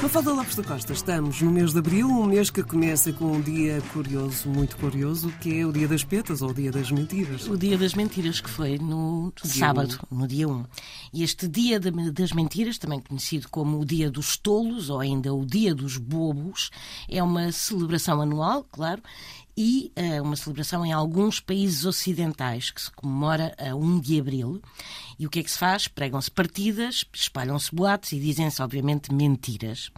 Mafalda Lopes da Costa, estamos no mês de Abril, um mês que começa com um dia curioso, muito curioso, que é o Dia das Petas ou o Dia das Mentiras. O Dia das Mentiras, que foi no sábado, no dia 1. E este Dia das Mentiras, também conhecido como o Dia dos Tolos ou ainda o Dia dos Bobos, é uma celebração anual, claro, e uh, uma celebração em alguns países ocidentais que se comemora a 1 de abril. E o que é que se faz? Pregam-se partidas, espalham-se boatos e dizem-se, obviamente, mentiras.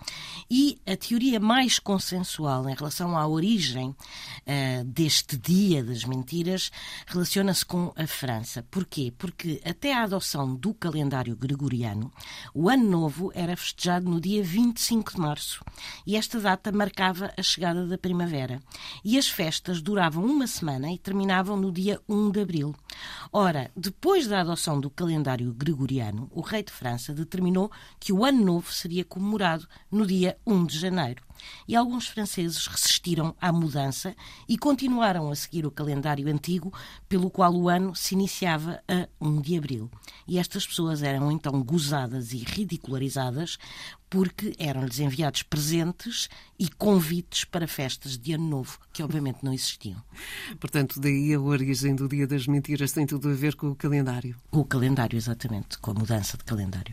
E a teoria mais consensual em relação à origem uh, deste Dia das Mentiras relaciona-se com a França. Porquê? Porque até a adoção do calendário gregoriano, o Ano Novo era festejado no dia 25 de março. E esta data marcava a chegada da primavera. E as festas festas duravam uma semana e terminavam no dia 1 de abril. Ora, depois da adoção do calendário gregoriano, o rei de França determinou que o Ano Novo seria comemorado no dia 1 de janeiro. E alguns franceses resistiram à mudança e continuaram a seguir o calendário antigo, pelo qual o ano se iniciava a 1 de abril. E estas pessoas eram então gozadas e ridicularizadas porque eram-lhes enviados presentes e convites para festas de Ano Novo, que obviamente não existiam. Portanto, daí a origem do Dia das Mentiras tem tudo a ver com o calendário. Com o calendário, exatamente, com a mudança de calendário.